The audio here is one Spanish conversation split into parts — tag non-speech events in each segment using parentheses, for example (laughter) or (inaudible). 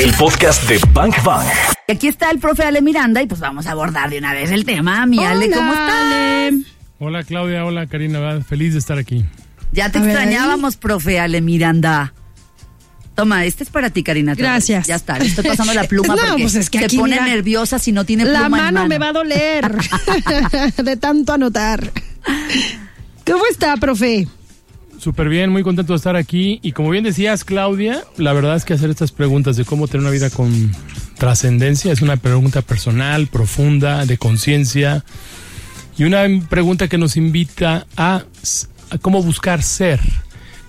El podcast de Bank Bang. Aquí está el profe Ale Miranda y pues vamos a abordar de una vez el tema. Mi Ale, ¿cómo estás? Ale. Hola Claudia, hola Karina, feliz de estar aquí. Ya te A ver, extrañábamos, profe Ale Miranda. Toma, este es para ti, Karina. Gracias. Ya está, le estoy pasando la pluma (laughs) No, porque pues es que se aquí, pone mira, nerviosa si no tiene pluma La en mano me va a doler (laughs) (laughs) de tanto anotar. ¿Cómo está, profe? Súper bien, muy contento de estar aquí. Y como bien decías, Claudia, la verdad es que hacer estas preguntas de cómo tener una vida con trascendencia es una pregunta personal, profunda, de conciencia. Y una pregunta que nos invita a, a cómo buscar ser,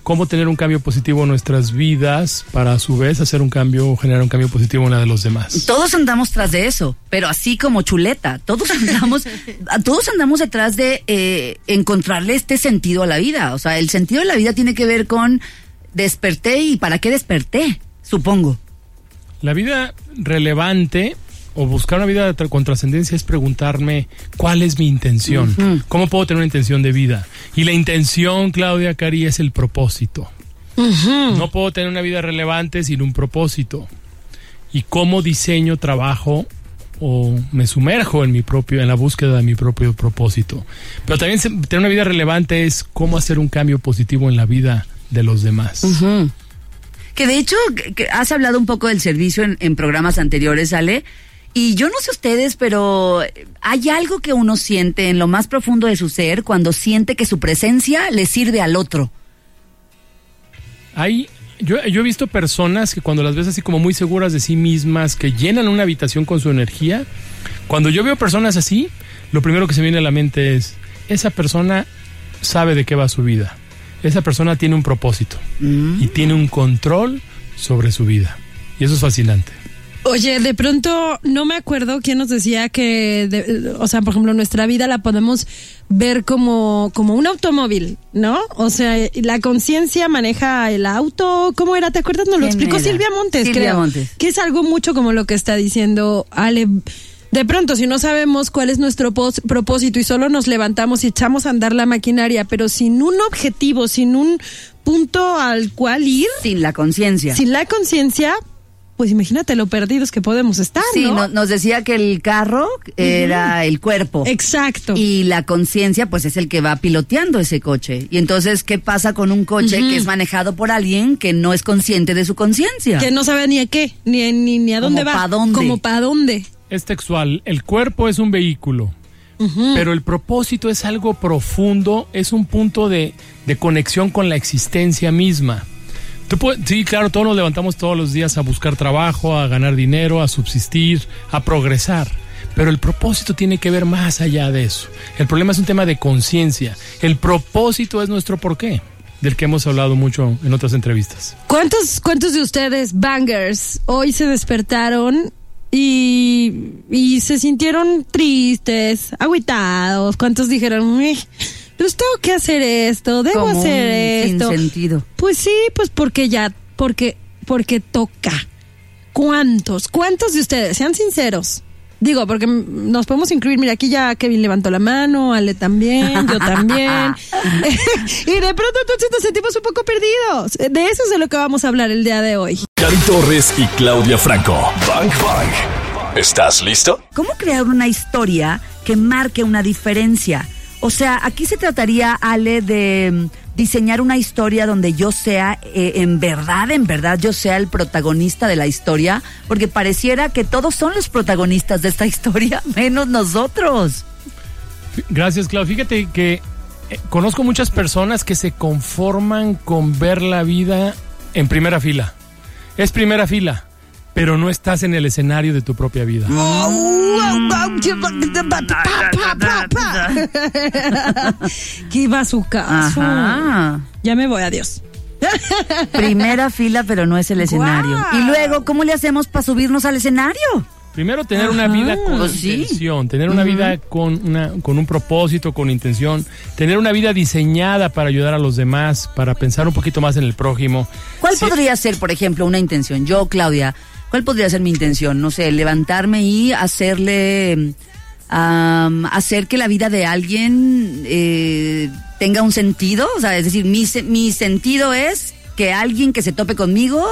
cómo tener un cambio positivo en nuestras vidas para a su vez hacer un cambio, generar un cambio positivo en la de los demás. Todos andamos tras de eso, pero así como chuleta. Todos (laughs) andamos, todos andamos detrás de eh, encontrarle este sentido a la vida. O sea, el sentido de la vida tiene que ver con desperté y para qué desperté, supongo. La vida relevante o buscar una vida con trascendencia es preguntarme cuál es mi intención, cómo puedo tener una intención de vida. Y la intención, Claudia Cari, es el propósito. No puedo tener una vida relevante sin un propósito. Y cómo diseño, trabajo o me sumerjo en mi propio, en la búsqueda de mi propio propósito. Pero también tener una vida relevante es cómo hacer un cambio positivo en la vida de los demás. Que de hecho, que- que has hablado un poco del servicio en, en programas anteriores, Ale. Y yo no sé ustedes, pero hay algo que uno siente en lo más profundo de su ser cuando siente que su presencia le sirve al otro. Hay, yo, yo he visto personas que cuando las ves así como muy seguras de sí mismas, que llenan una habitación con su energía, cuando yo veo personas así, lo primero que se viene a la mente es, esa persona sabe de qué va su vida, esa persona tiene un propósito y tiene un control sobre su vida. Y eso es fascinante. Oye, de pronto no me acuerdo quién nos decía que, de- o sea, por ejemplo, nuestra vida la podemos ver como, como un automóvil, ¿no? O sea, la conciencia maneja el auto. ¿Cómo era? ¿Te acuerdas? Nos lo ¿Quién explicó era? Silvia Montes, Silvia creo. Montes. Que es algo mucho como lo que está diciendo Ale. De pronto, si no sabemos cuál es nuestro pos- propósito y solo nos levantamos y echamos a andar la maquinaria, pero sin un objetivo, sin un punto al cual ir, Sin la conciencia. sin la conciencia, pues imagínate lo perdidos que podemos estar, Sí, ¿no? no- nos decía que el carro era el cuerpo. Exacto. Y la conciencia, pues es el que va piloteando ese coche. Y entonces, ¿qué pasa con un coche que es manejado por alguien que no es consciente de su conciencia? que no sabe ni a qué, ni, ni, ni a Como dónde va. pa' dónde. Como para dónde. Es textual, el cuerpo es un vehículo, pero el propósito es algo profundo, es un punto de, de conexión con la existencia misma. Sí, claro, todos nos levantamos todos los días a buscar trabajo, a ganar dinero, a subsistir, a progresar. Pero el propósito tiene que ver más allá de eso. El problema es un tema de conciencia. El propósito es nuestro porqué, del que hemos hablado mucho en otras entrevistas. ¿Cuántos, ¿Cuántos de ustedes, bangers, hoy se despertaron y, se sintieron tristes, agüitados? ¿Cuántos dijeron, "Eh, pues tengo que hacer esto, debo Como hacer un esto? sinsentido. Pues sí, pues porque ya, porque, porque toca. ¿Cuántos? ¿Cuántos de ustedes? Sean sinceros. Digo, porque nos podemos incluir, mira, aquí ya Kevin levantó la mano, Ale también, yo también. (laughs) (laughs) y de pronto entonces nos sentimos un poco perdidos. De eso es de lo que vamos a hablar el día de hoy. Cari Torres y Claudia Franco. Bank Bang. ¿Estás listo? ¿Cómo crear una historia que marque una diferencia? O sea, aquí se trataría, Ale, de mm, diseñar una historia donde yo sea, eh, en verdad, en verdad, yo sea el protagonista de la historia, porque pareciera que todos son los protagonistas de esta (laughs) historia, menos nosotros. Gracias, Claudio. Fíjate que eh, conozco muchas personas que se conforman con ver la vida en primera fila. Es primera fila, pero no estás en el escenario de tu propia vida. ¿Qué va a su caso? Ajá. Ya me voy, adiós. (laughs) Primera fila, pero no es el escenario. Y luego, ¿cómo le hacemos para subirnos al escenario? Primero tener una vida con Pues sí. intención, tener una vida con, una, con un propósito, con intención, tener una vida diseñada para ayudar a los demás, para pensar un poquito más en el prójimo. ¿Cuál Sí, podría ser, por ejemplo, una intención? Yo, Claudia, ¿cuál podría ser mi intención? No sé, levantarme y hacerle, am, hacer que la vida de alguien eh, tenga un sentido. O sea, es decir, mi, mi sentido es que alguien que se tope conmigo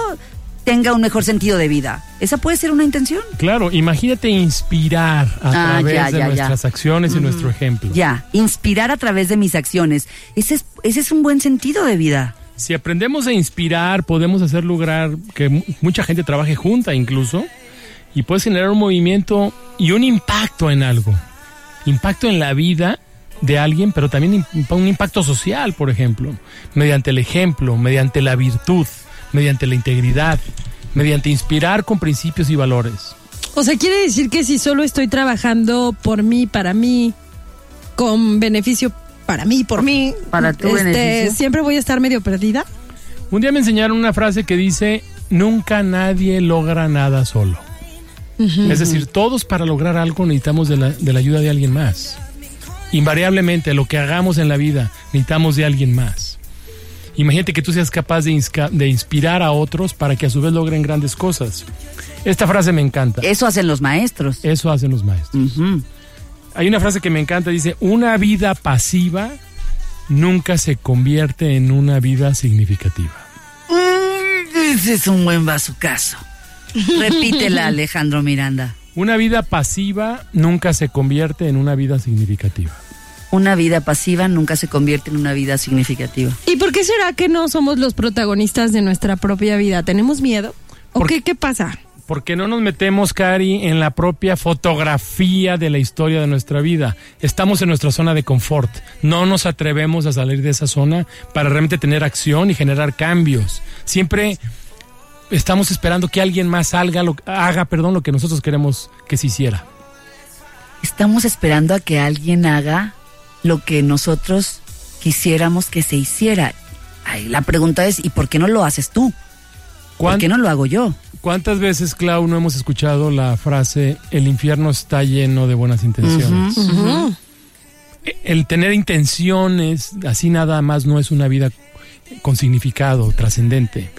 tenga un mejor sentido de vida. ¿Esa puede ser una intención? Claro, imagínate inspirar a Ah, través ya, de ya, ya. nuestras acciones y nuestro ejemplo. Ya, inspirar a través de mis acciones. Ese es, ese es un buen sentido de vida. Si aprendemos a inspirar, podemos hacer lograr que mu- mucha gente trabaje junta incluso y puedes generar un movimiento y un impacto en algo. Impacto en la vida de alguien, pero también un impacto social, por ejemplo, mediante el ejemplo, mediante la virtud, mediante la integridad, mediante inspirar con principios y valores. O sea, quiere decir que si solo estoy trabajando por mí, para mí, con beneficio para mí, por mí, Para tu este, beneficio. siempre voy a estar medio perdida. Un día me enseñaron una frase que dice, nunca nadie logra nada solo. Es decir, todos para lograr algo necesitamos de la, de la ayuda de alguien más. Invariablemente, lo que hagamos en la vida necesitamos de alguien más. Imagínate que tú seas capaz de, de inspirar a otros para que a su vez logren grandes cosas. Esta frase me encanta. Eso hacen los maestros. Eso hacen los maestros. Ujú. Hay una frase que me encanta, dice, una vida pasiva nunca se convierte en una vida significativa. Mm, Ese es un buen bazucazo. Repítela, (laughs) Alejandro Miranda. Una vida pasiva nunca se convierte en una vida significativa. Una vida pasiva nunca se convierte en una vida significativa. ¿Y por qué será que no somos los protagonistas de nuestra propia vida? ¿Tenemos miedo? ¿O Por- qué, qué pasa? Porque no nos metemos, Cari, en la propia fotografía de la historia de nuestra vida. Estamos en nuestra zona de confort. No nos atrevemos a salir de esa zona para realmente tener acción y generar cambios. Siempre estamos esperando que alguien más salga, lo, haga, perdón, lo que nosotros queremos que se hiciera. Estamos esperando a que alguien haga lo que nosotros quisiéramos que se hiciera. Ay, la pregunta es, ¿y por qué no lo haces tú? ¿Por ¿Cuán- qué no lo hago yo? ¿Cuántas veces, Clau, no hemos escuchado la frase el infierno está lleno de buenas intenciones? Ujú. El tener intenciones, así nada más no es una vida con significado trascendente.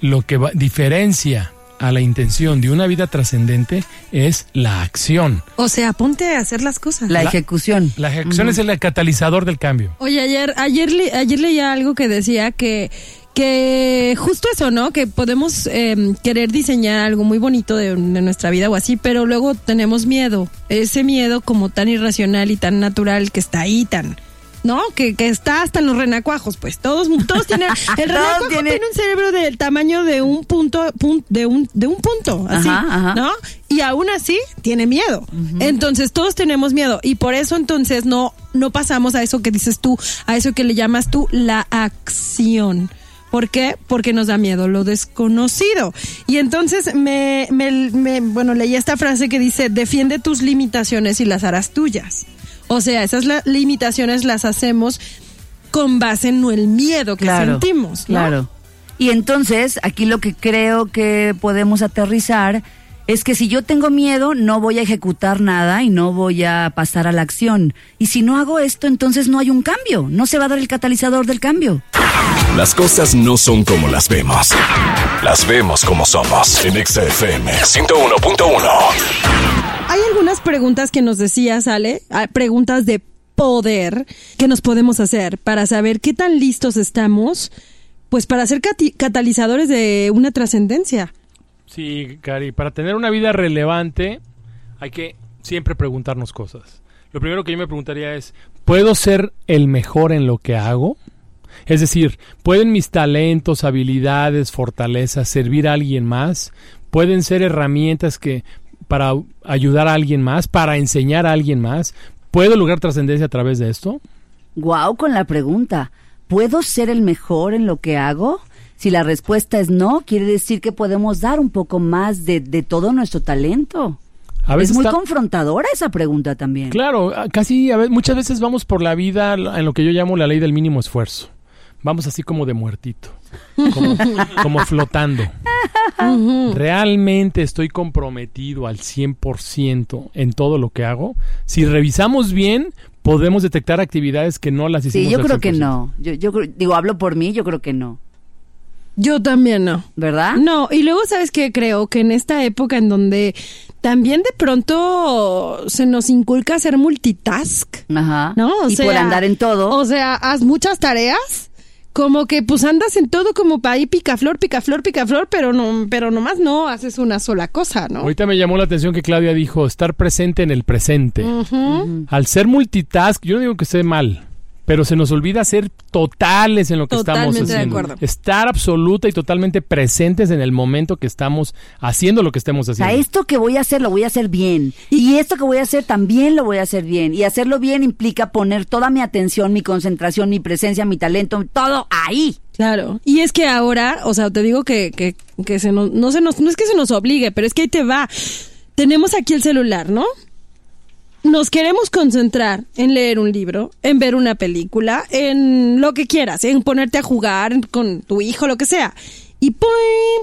Lo que va- diferencia a la intención de una vida trascendente es la acción. O sea, ponte a hacer las cosas. La, La- ejecución. La ejecución es el catalizador del cambio. Oye, ayer, ayer, le- ayer leía algo que decía que, que justo eso, ¿no? Que podemos eh, querer diseñar algo muy bonito de, de nuestra vida o así, pero luego tenemos miedo. Ese miedo como tan irracional y tan natural que está ahí, tan... ¿No? Que, que está hasta en los renacuajos, pues. Todos, todos tienen. (laughs) El renacuajo tiene un cerebro del tamaño de un punto, pun- de un, de un punto, así, Ajá, ajá. ¿no? Y aún así tiene miedo. Entonces todos tenemos miedo y por eso entonces no no pasamos a eso que dices tú, a eso que le llamas tú la acción. ¿Por qué? Porque nos da miedo lo desconocido. Y entonces me, me, me- bueno, leí esta frase que dice, defiende tus limitaciones y las harás tuyas. O sea, esas la- limitaciones las hacemos con base en el miedo que Claro, sentimos. ¿no? Claro. Y entonces, aquí lo que creo que podemos aterrizar es que si yo tengo miedo, no voy a ejecutar nada y no voy a pasar a la acción. Y si no hago esto, entonces no hay un cambio. No se va a dar el catalizador del cambio. Las cosas no son como las vemos. Las vemos como somos. En XFM 101.1. Hay algunas preguntas que nos decías, Ale, ah, preguntas de poder que nos podemos hacer para saber qué tan listos estamos, pues para ser catalizadores de una trascendencia. Sí, Cari, para tener una vida relevante hay que siempre preguntarnos cosas. Lo primero que yo me preguntaría es, ¿puedo ser el mejor en lo que hago? Es decir, ¿pueden mis talentos, habilidades, fortalezas servir a alguien más? ¿Pueden ser herramientas que para ayudar a alguien más, para enseñar a alguien más? ¿Puedo lograr trascendencia a través de esto? Guau con la pregunta. ¿Puedo ser el mejor en lo que hago? Si la respuesta es no, quiere decir que podemos dar un poco más de, de todo nuestro talento. A Es veces muy está- confrontadora esa pregunta también. Claro, a- casi a ve- muchas veces vamos por la vida en lo que yo llamo la ley del mínimo esfuerzo. Vamos así como de muertito, como, como flotando. ¿Realmente estoy comprometido al 100% en todo lo que hago? Si revisamos bien, podemos detectar actividades que no las hicimos Sí, yo al creo que 100%. no. Yo, yo creo- digo, hablo por mí, yo creo que no. Yo también no. ¿Verdad? No, y luego sabes que creo que en esta época en donde también de pronto se nos inculca hacer multitask, Ajá. ¿no? O y sea, por andar en todo. O sea, haz muchas tareas como que pues andas en todo como para ahí picaflor, picaflor, picaflor, pero no, pero nomás no haces una sola cosa, ¿no? Ahorita me llamó la atención que Claudia dijo estar presente en el presente. Al ser multitask, yo no digo que esté mal, pero se nos olvida ser totales en lo que Totalmente estamos de haciendo. acuerdo. Estar absoluta y totalmente presentes en el momento que estamos haciendo lo que estemos O sea, haciendo. esto que voy a hacer lo voy a hacer bien. Y esto que voy a hacer también lo voy a hacer bien. Y hacerlo bien implica poner toda mi atención, mi concentración, mi presencia, mi talento, todo ahí. Claro. Y es que ahora, o sea, te digo que, que, que se nos, no se nos, no es que se nos obligue, pero es que ahí te va. Tenemos aquí el celular, ¿no? Nos queremos concentrar en leer un libro, en ver una película, en lo que quieras, en ponerte a jugar con tu hijo, lo que sea. Y prim,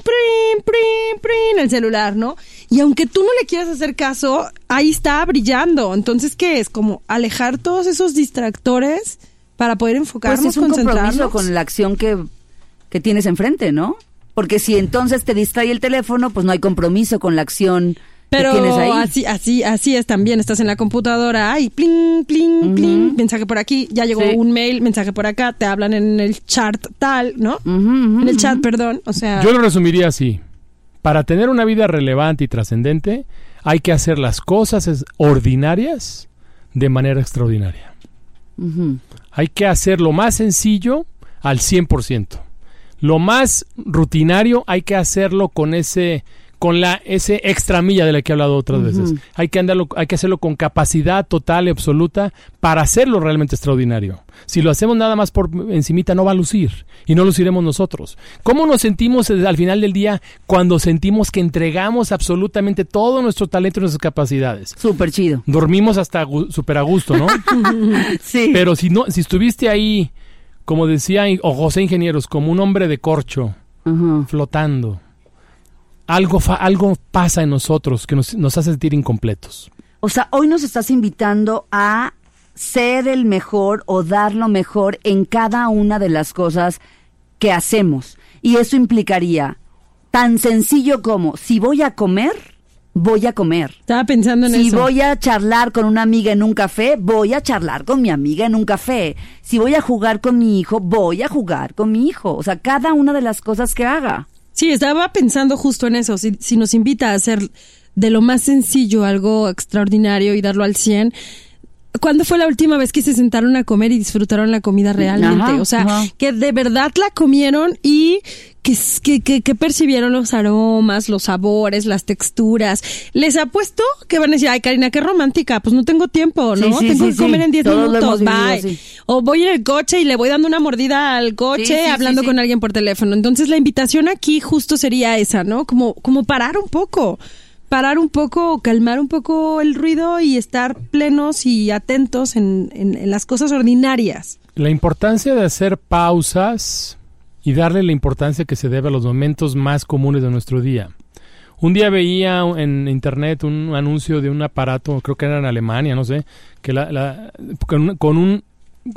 prim, prim, prim, el celular, ¿no? Y aunque tú no le quieras hacer caso, ahí está brillando. Entonces, ¿qué es? Como alejar todos esos distractores para poder enfocarnos, Pues es un compromiso concentrarnos. con la acción que, que tienes enfrente, ¿no? Porque si entonces te distrae el teléfono, pues no hay compromiso con la acción Pero que tienes ahí. así, así, así es también. Estás en la computadora y pling, pling, pling, mensaje por aquí, ya llegó Sí. un mail, mensaje por acá, te hablan en el chat tal, ¿no? En el chat, perdón. O sea, Yo lo resumiría así. Para tener una vida relevante y trascendente, hay que hacer las cosas ordinarias de manera extraordinaria. Hay que hacer lo más sencillo al 100%. Lo más rutinario hay que hacerlo con ese con la ese extra milla de la que he hablado otras veces. Hay que andarlo, hay que hacerlo con capacidad total y absoluta para hacerlo realmente extraordinario. Si lo hacemos nada más por encimita no va a lucir y no luciremos nosotros. ¿Cómo nos sentimos al final del día cuando sentimos que entregamos absolutamente todo nuestro talento y nuestras capacidades? Súper chido. Dormimos hasta súper a gusto, ¿no? (laughs) Sí. Pero si no, si estuviste ahí, como decía o José Ingenieros, como un hombre de corcho, flotando, algo, fa- algo pasa en nosotros que nos, nos hace sentir incompletos. O sea, hoy nos estás invitando a ser el mejor o dar lo mejor en cada una de las cosas que hacemos. Y eso implicaría tan sencillo como, si voy a comer, voy a comer. estaba pensando en Si eso. voy a charlar con una amiga en un café, voy a charlar con mi amiga en un café. Si voy a jugar con mi hijo, voy a jugar con mi hijo. O sea, cada una de las cosas que haga. Sí, estaba pensando justo en eso. Si, si nos invita a hacer de lo más sencillo algo extraordinario y darlo al 100. ¿Cuándo fue la última vez que se sentaron a comer y disfrutaron la comida realmente? Ajá, o sea, ajá. que de verdad la comieron y que, que, que- percibieron los aromas, los sabores, las texturas. Les apuesto que van a decir, ay Karina, qué romántica, pues no tengo tiempo, ¿no? Sí, sí, tengo sí, que comer en 10 Todos lo minutos, vivido bye. O voy en el coche y le voy dando una mordida al coche hablando con alguien por teléfono. Entonces la invitación aquí justo sería esa, ¿no? Como, como parar un poco, parar un poco, calmar un poco el ruido y estar plenos y atentos en, en- las cosas ordinarias. La importancia de hacer pausas y darle la importancia que se debe a los momentos más comunes de nuestro día. Un día veía en internet un anuncio de un aparato, creo que era en Alemania, no sé, que la, la- con, con un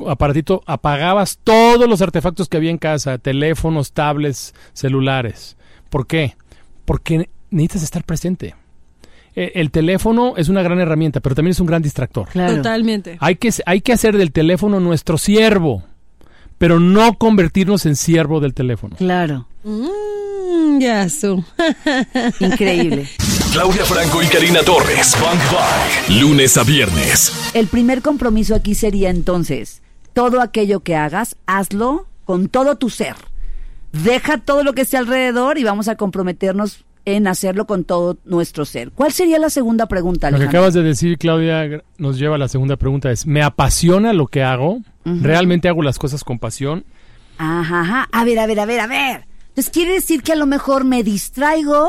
aparatito apagabas todos los artefactos que había en casa, teléfonos, tablets, celulares. ¿Por qué? Porque necesitas estar presente. Eh, El teléfono es una gran herramienta, pero también es un gran distractor. Claro. Totalmente. Hay que, hay que hacer del teléfono nuestro siervo, pero no convertirnos en siervo del teléfono. Claro. Mm, ya, su. (laughs) Increíble. Claudia Franco y Karina Torres. Funk Bang. Lunes a viernes. El primer compromiso aquí sería entonces, todo aquello que hagas, hazlo con todo tu ser. Deja todo lo que esté alrededor y vamos a comprometernos en hacerlo con todo nuestro ser. ¿Cuál sería la segunda pregunta, Lo que Alejandro? acabas de decir, Claudia, nos lleva a la segunda pregunta. Es, ¿me apasiona lo que hago? ¿Realmente hago las cosas con pasión? Ajá, ajá. A ver, a ver, a ver, a ver. Entonces quiere decir que a lo mejor me distraigo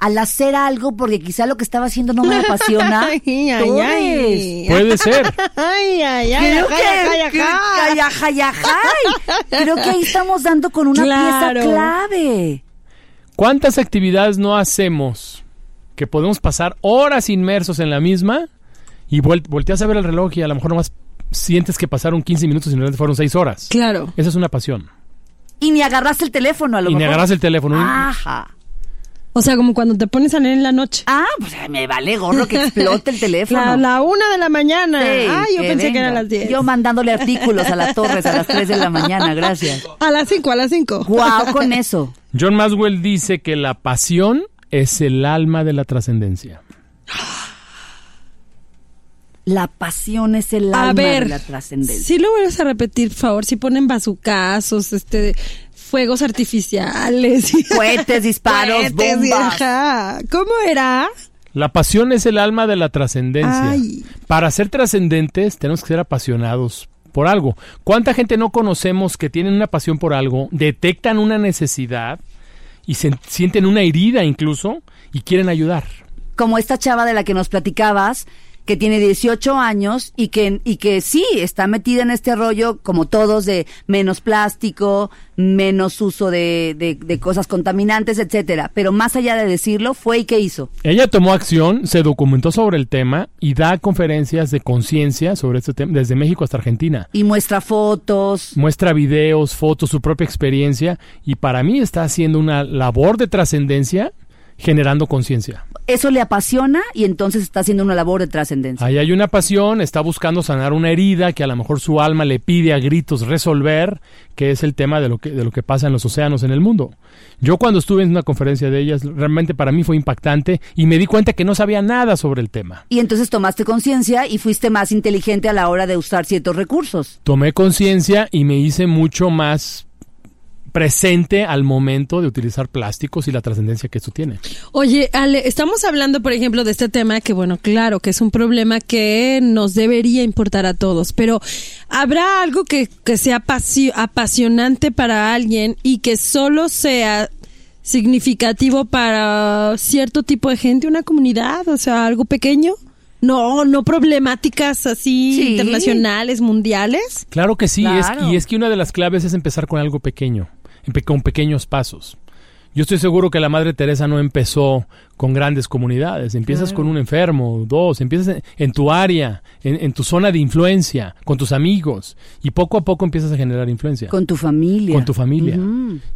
al hacer algo porque quizá lo que estaba haciendo no me apasiona. (laughs) Ay, ay, ay. Puede ser. Ay, ay, ay, Creo que, que-. Creo que ahí estamos dando con una Claro. pieza clave. ¿Cuántas actividades no hacemos que podemos pasar horas inmersos en la misma y volteas a ver el reloj y a lo mejor nomás sientes que pasaron 15 minutos y realidad fueron 6 horas? Claro. Esa es una pasión. Y ni agarraste el teléfono a lo Y ni mejor. agarras el teléfono. Ajá. O sea, como cuando te pones a leer en la noche. Ah, pues me vale gorro que explote el (laughs) teléfono. La, la una de la mañana. Sí, ah, yo que pensé que venga. eran las 10. Yo mandándole artículos a las torres a las 3 de la mañana, (laughs) gracias. A las 5, a las 5. Guau, con eso. (laughs) John Maswell dice que la pasión es el alma de la trascendencia. La pasión es el A alma ver, de la trascendencia. si lo vuelves a repetir, por favor, si ponen bazucazos, este, fuegos artificiales. (laughs) Cohetes, disparos, Cohetes, y- bombas. ¿Cómo era? La pasión es el alma de la trascendencia. Para ser trascendentes tenemos que ser apasionados por algo. ¿Cuánta gente no conocemos que tienen una pasión por algo, detectan una necesidad y se sienten una herida incluso y quieren ayudar? Como esta chava de la que nos platicabas, que tiene 18 años y que, y que sí está metida en este rollo, como todos, de menos plástico, menos uso de, de, de cosas contaminantes, etcétera. Pero más allá de decirlo, fue y qué hizo. Ella tomó acción, se documentó sobre el tema y da conferencias de conciencia sobre este tema desde México hasta Argentina. Y muestra fotos. Muestra videos, fotos, su propia experiencia y para mí está haciendo una labor de trascendencia generando conciencia. Eso le apasiona y entonces está haciendo una labor de trascendencia. Ahí hay una pasión, está buscando sanar una herida que a lo mejor su alma le pide a gritos resolver, que es el tema de lo que, de lo que pasa en los océanos en el mundo. Yo cuando estuve en una conferencia de ellas, realmente para mí fue impactante y me di cuenta que no sabía nada sobre el tema. Y entonces tomaste conciencia y fuiste más inteligente a la hora de usar ciertos recursos. Tomé conciencia y me hice mucho más presente al momento de utilizar plásticos y la trascendencia que esto tiene. Oye, Ale, estamos hablando, por ejemplo, de este tema que, bueno, claro, que es un problema que nos debería importar a todos, pero ¿habrá algo que, que sea apasio- apasionante para alguien y que solo sea significativo para cierto tipo de gente, una comunidad, o sea, algo pequeño? No, no problemáticas así Sí. internacionales, mundiales. Claro que sí, es- y es que una de las claves es empezar con algo pequeño, con pequeños pasos. Yo estoy seguro que la Madre Teresa no empezó con grandes comunidades, empiezas con un enfermo, dos, empiezas en, en tu área, en, en tu zona de influencia, con tus amigos, y poco a poco empiezas a generar influencia. Con tu familia. Con tu familia.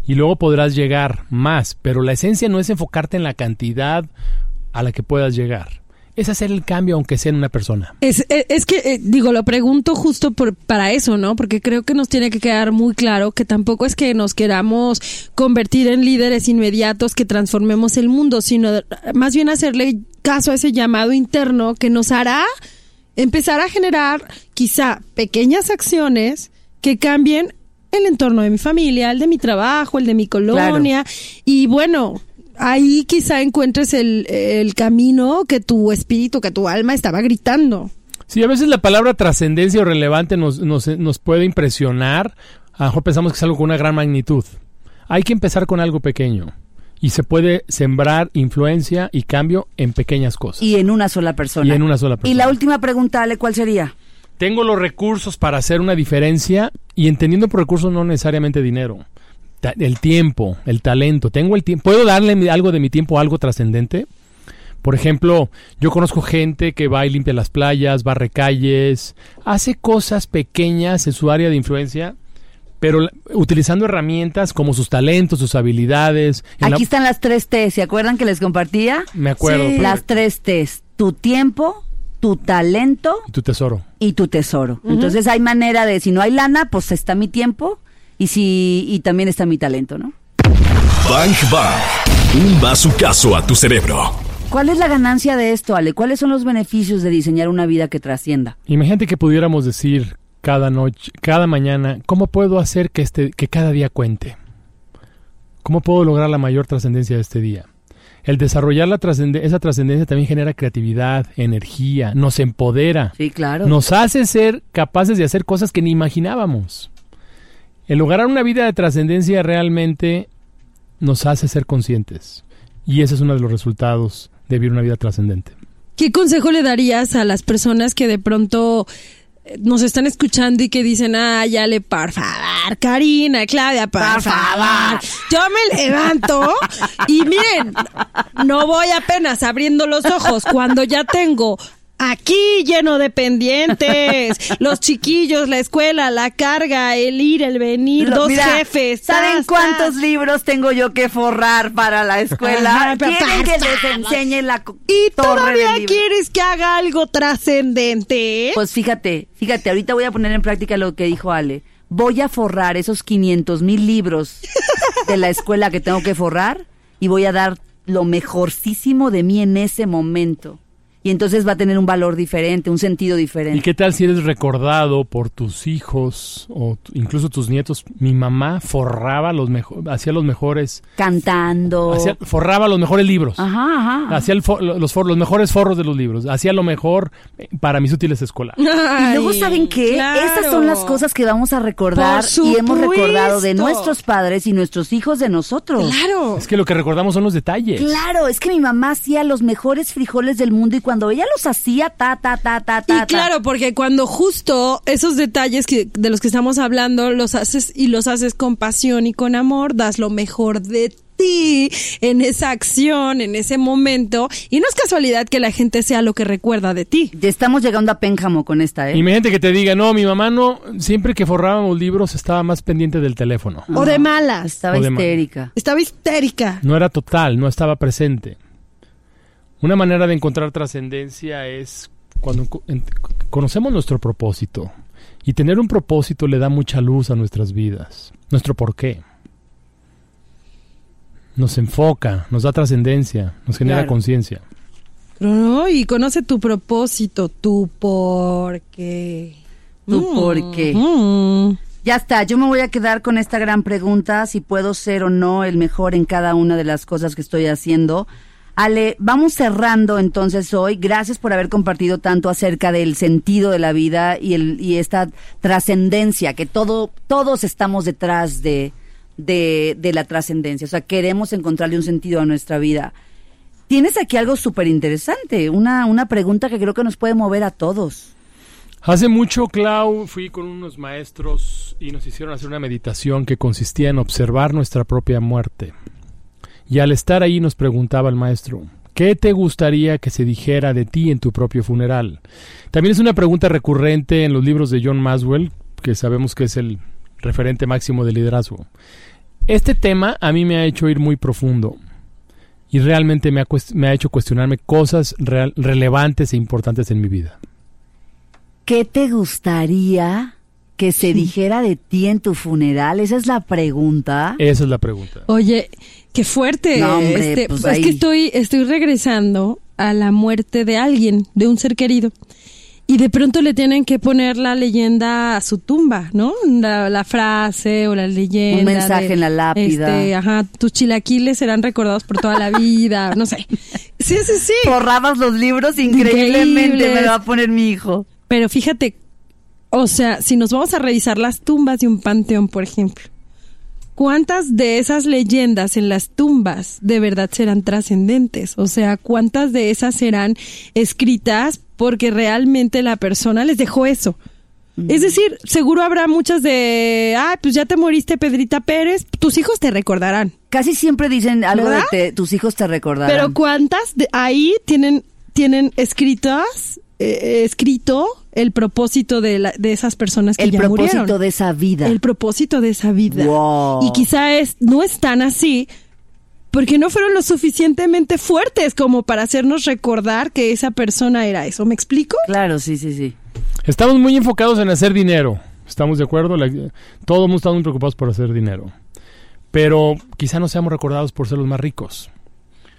Y luego podrás llegar más, pero la esencia no es enfocarte en la cantidad a la que puedas llegar, es hacer el cambio aunque sea en una persona. Es, es, es que, eh, digo, lo pregunto justo por, para eso, ¿no? Porque creo que nos tiene que quedar muy claro que tampoco es que nos queramos convertir en líderes inmediatos que transformemos el mundo, sino más bien hacerle caso a ese llamado interno que nos hará empezar a generar quizá pequeñas acciones que cambien el entorno de mi familia, el de mi trabajo, el de mi colonia. Y bueno, ahí quizá encuentres el, el camino que tu espíritu, que tu alma estaba gritando. Sí, a veces la palabra trascendencia o relevante nos, nos, nos puede impresionar. A lo mejor pensamos que es algo con una gran magnitud. Hay que empezar con algo pequeño. Y se puede sembrar influencia y cambio en pequeñas cosas. Y en una sola persona. Y en una sola persona. Y la última pregunta, Ale, ¿cuál sería? Tengo los recursos para hacer una diferencia y entendiendo por recursos no necesariamente dinero. Ta- El tiempo, el talento. Tengo el tiempo. ¿Puedo darle algo de mi tiempo a algo trascendente? Por ejemplo, yo conozco gente que va y limpia las playas, barre calles, hace cosas pequeñas en su área de influencia, pero utilizando herramientas como sus talentos, sus habilidades. la- Aquí están las tres T. ¿Se acuerdan que les compartía? Me acuerdo. Sí. Las tres T. Tu tiempo, tu talento Y tu tesoro. y tu tesoro. Entonces hay manera de, si no hay lana, pues está mi tiempo y si y también está mi talento, ¿no? Bang Bang. Un bazucazo a tu cerebro. ¿Cuál es la ganancia de esto, Ale? ¿Cuáles son los beneficios de diseñar una vida que trascienda? Imagínate que pudiéramos decir cada noche, cada mañana, ¿cómo puedo hacer que este, que cada día cuente? ¿Cómo puedo lograr la mayor trascendencia de este día? El desarrollar la trascende- esa trascendencia también genera creatividad, energía, nos empodera, Sí, claro. nos hace ser capaces de hacer cosas que ni imaginábamos. El lograr una vida de trascendencia realmente nos hace ser conscientes. Y ese es uno de los resultados de vivir una vida trascendente. ¿Qué consejo le darías a las personas que de pronto eh, nos están escuchando y que dicen, ah, ya le, por favor, Karina, Claudia, por, Por favor. favor. Yo me levanto y miren, no voy apenas abriendo los ojos cuando ya tengo Aquí lleno de pendientes. (laughs) Los chiquillos, la escuela, la carga, el ir, el venir, Lo- dos mira, jefes. ¿Saben tas, cuántos tas. libros tengo yo que forrar para la escuela? ¿Quieren que les enseñe la ¿Y torre todavía del quieres que haga algo trascendente? Pues fíjate, fíjate, ahorita voy a poner en práctica lo que dijo Ale. Voy a forrar esos 500 mil libros de la escuela que tengo que forrar y voy a dar lo mejorcísimo de mí en ese momento. Y entonces va a tener un valor diferente, un sentido diferente. ¿Y qué tal si eres recordado por tus hijos o incluso tus nietos? Mi mamá forraba los mejores, hacía los mejores, Cantando. forraba los mejores libros. Ajá, ajá. Hacía el fo- los, for- los mejores forros de los libros. Hacía lo mejor eh, para mis útiles escolares. (laughs) Y luego, ¿saben qué? claro. Estas son las cosas que vamos a recordar y hemos recordado de nuestros padres y nuestros hijos de nosotros. Claro. Es que lo que recordamos son los detalles. Claro, es que mi mamá hacía los mejores frijoles del mundo y cuando ella los hacía, ta, ta, ta, ta, ta. Y ta. claro, porque cuando justo esos detalles que, de los que estamos hablando los haces y los haces con pasión y con amor, das lo mejor de ti en esa acción, en ese momento. Y no es casualidad que la gente sea lo que recuerda de ti. Ya estamos llegando a Pénjamo con esta, ¿eh? Imagínate que te diga, no, mi mamá no, siempre que forrábamos libros estaba más pendiente del teléfono. O de malas. Estaba O de ma- histérica. Estaba histérica. No era total, no estaba presente. Una manera de encontrar trascendencia es cuando conocemos nuestro propósito. Y tener un propósito le da mucha luz a nuestras vidas. Nuestro porqué. Nos enfoca, nos da trascendencia, nos genera Claro. conciencia. No, y conoce tu propósito, tu por qué. Tu Mm, por qué. mm. Ya está, yo me voy a quedar con esta gran pregunta, si puedo ser o no el mejor en cada una de las cosas que estoy haciendo. Ale, vamos cerrando entonces hoy. Gracias por haber compartido tanto acerca del sentido de la vida y, el, y esta trascendencia, que todo, todos estamos detrás de, de, la trascendencia. O sea, queremos encontrarle un sentido a nuestra vida. Tienes aquí algo súper interesante, una, una pregunta que creo que nos puede mover a todos. Hace mucho, Clau, fui con unos maestros y nos hicieron hacer una meditación que consistía en observar nuestra propia muerte. Y al estar ahí nos preguntaba el maestro, ¿qué te gustaría que se dijera de ti en tu propio funeral? También es una pregunta recurrente en los libros de John Maswell, que sabemos que es el referente máximo de liderazgo. Este tema a mí me ha hecho ir muy profundo y realmente me ha, hecho cuestionarme cosas relevantes e importantes en mi vida. ¿Qué te gustaría que se dijera de ti en tu funeral? Esa es la pregunta. Esa es la pregunta. Oye, qué fuerte. No, hombre, Este, pues es ahí. que estoy, estoy regresando a la muerte de alguien, de un ser querido. Y de pronto le tienen que poner la leyenda a su tumba, ¿no? La, la frase o la leyenda. Un mensaje de, en la lápida. este, ajá, tus chilaquiles serán recordados por toda la vida, (laughs) no sé. Sí, sí, sí. Borrabas los libros increíblemente, Increíbles. me lo va a poner mi hijo. Pero fíjate, o sea, si nos vamos a revisar las tumbas de un panteón, por ejemplo, ¿cuántas de esas leyendas en las tumbas de verdad serán trascendentes? O sea, ¿cuántas de esas serán escritas porque realmente la persona les dejó eso? Es decir, seguro habrá muchas de, ah, pues ya te moriste, Pedrita Pérez, tus hijos te recordarán. Casi siempre dicen algo ¿Verdad? de te- tus hijos te recordarán. Pero ¿cuántas de ahí tienen, tienen escritas, eh, escrito el propósito de, la- de esas personas que el ya propósito murieron? de esa vida. El propósito de esa vida. Wow. Y quizá es, no es tan así porque no fueron lo suficientemente fuertes como para hacernos recordar que esa persona era eso. ¿Me explico? Claro, sí, sí, sí. Estamos muy enfocados en hacer dinero. ¿Estamos de acuerdo? La- todos hemos estado muy preocupados por hacer dinero. Pero quizá no seamos recordados por ser los más ricos.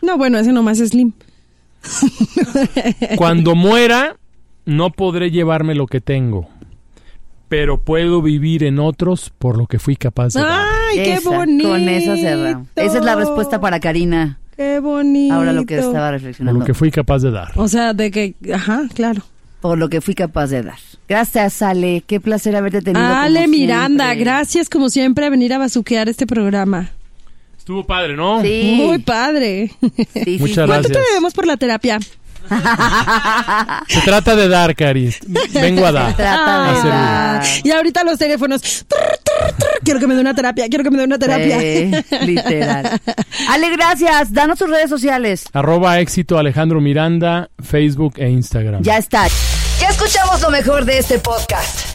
No, bueno, ese nomás es Slim. Cuando muera, no podré llevarme lo que tengo. Pero puedo vivir en otros por lo que fui capaz de dar. ¡Ay, qué Esa, bonito! Con esa cerramos. Esa es la respuesta para Karina. ¡Qué bonito! Ahora lo que estaba Por reflexionando. lo que fui capaz de dar. O sea, de que, ajá, claro. Por lo que fui capaz de dar. Gracias, Ale. Qué placer haberte tenido. como Ale Miranda, siempre. gracias como siempre a venir a bazuquear este programa. Estuvo padre, ¿no? Sí. Muy padre. sí, sí, Muchas sí. ¿Cuánto te gracias. debemos por la terapia? (laughs) Se trata de dar, Cari. Vengo a dar. Trata de. Ah, y ahorita los teléfonos. trrr, trrr, trrr, quiero que me dé una terapia, quiero que me dé una terapia. Sí, literal. (laughs) Ale, gracias. Danos tus redes sociales. Arroba éxito Alejandro Miranda, Facebook e Instagram. Ya está. Ya escuchamos lo mejor de este podcast.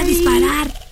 a disparar.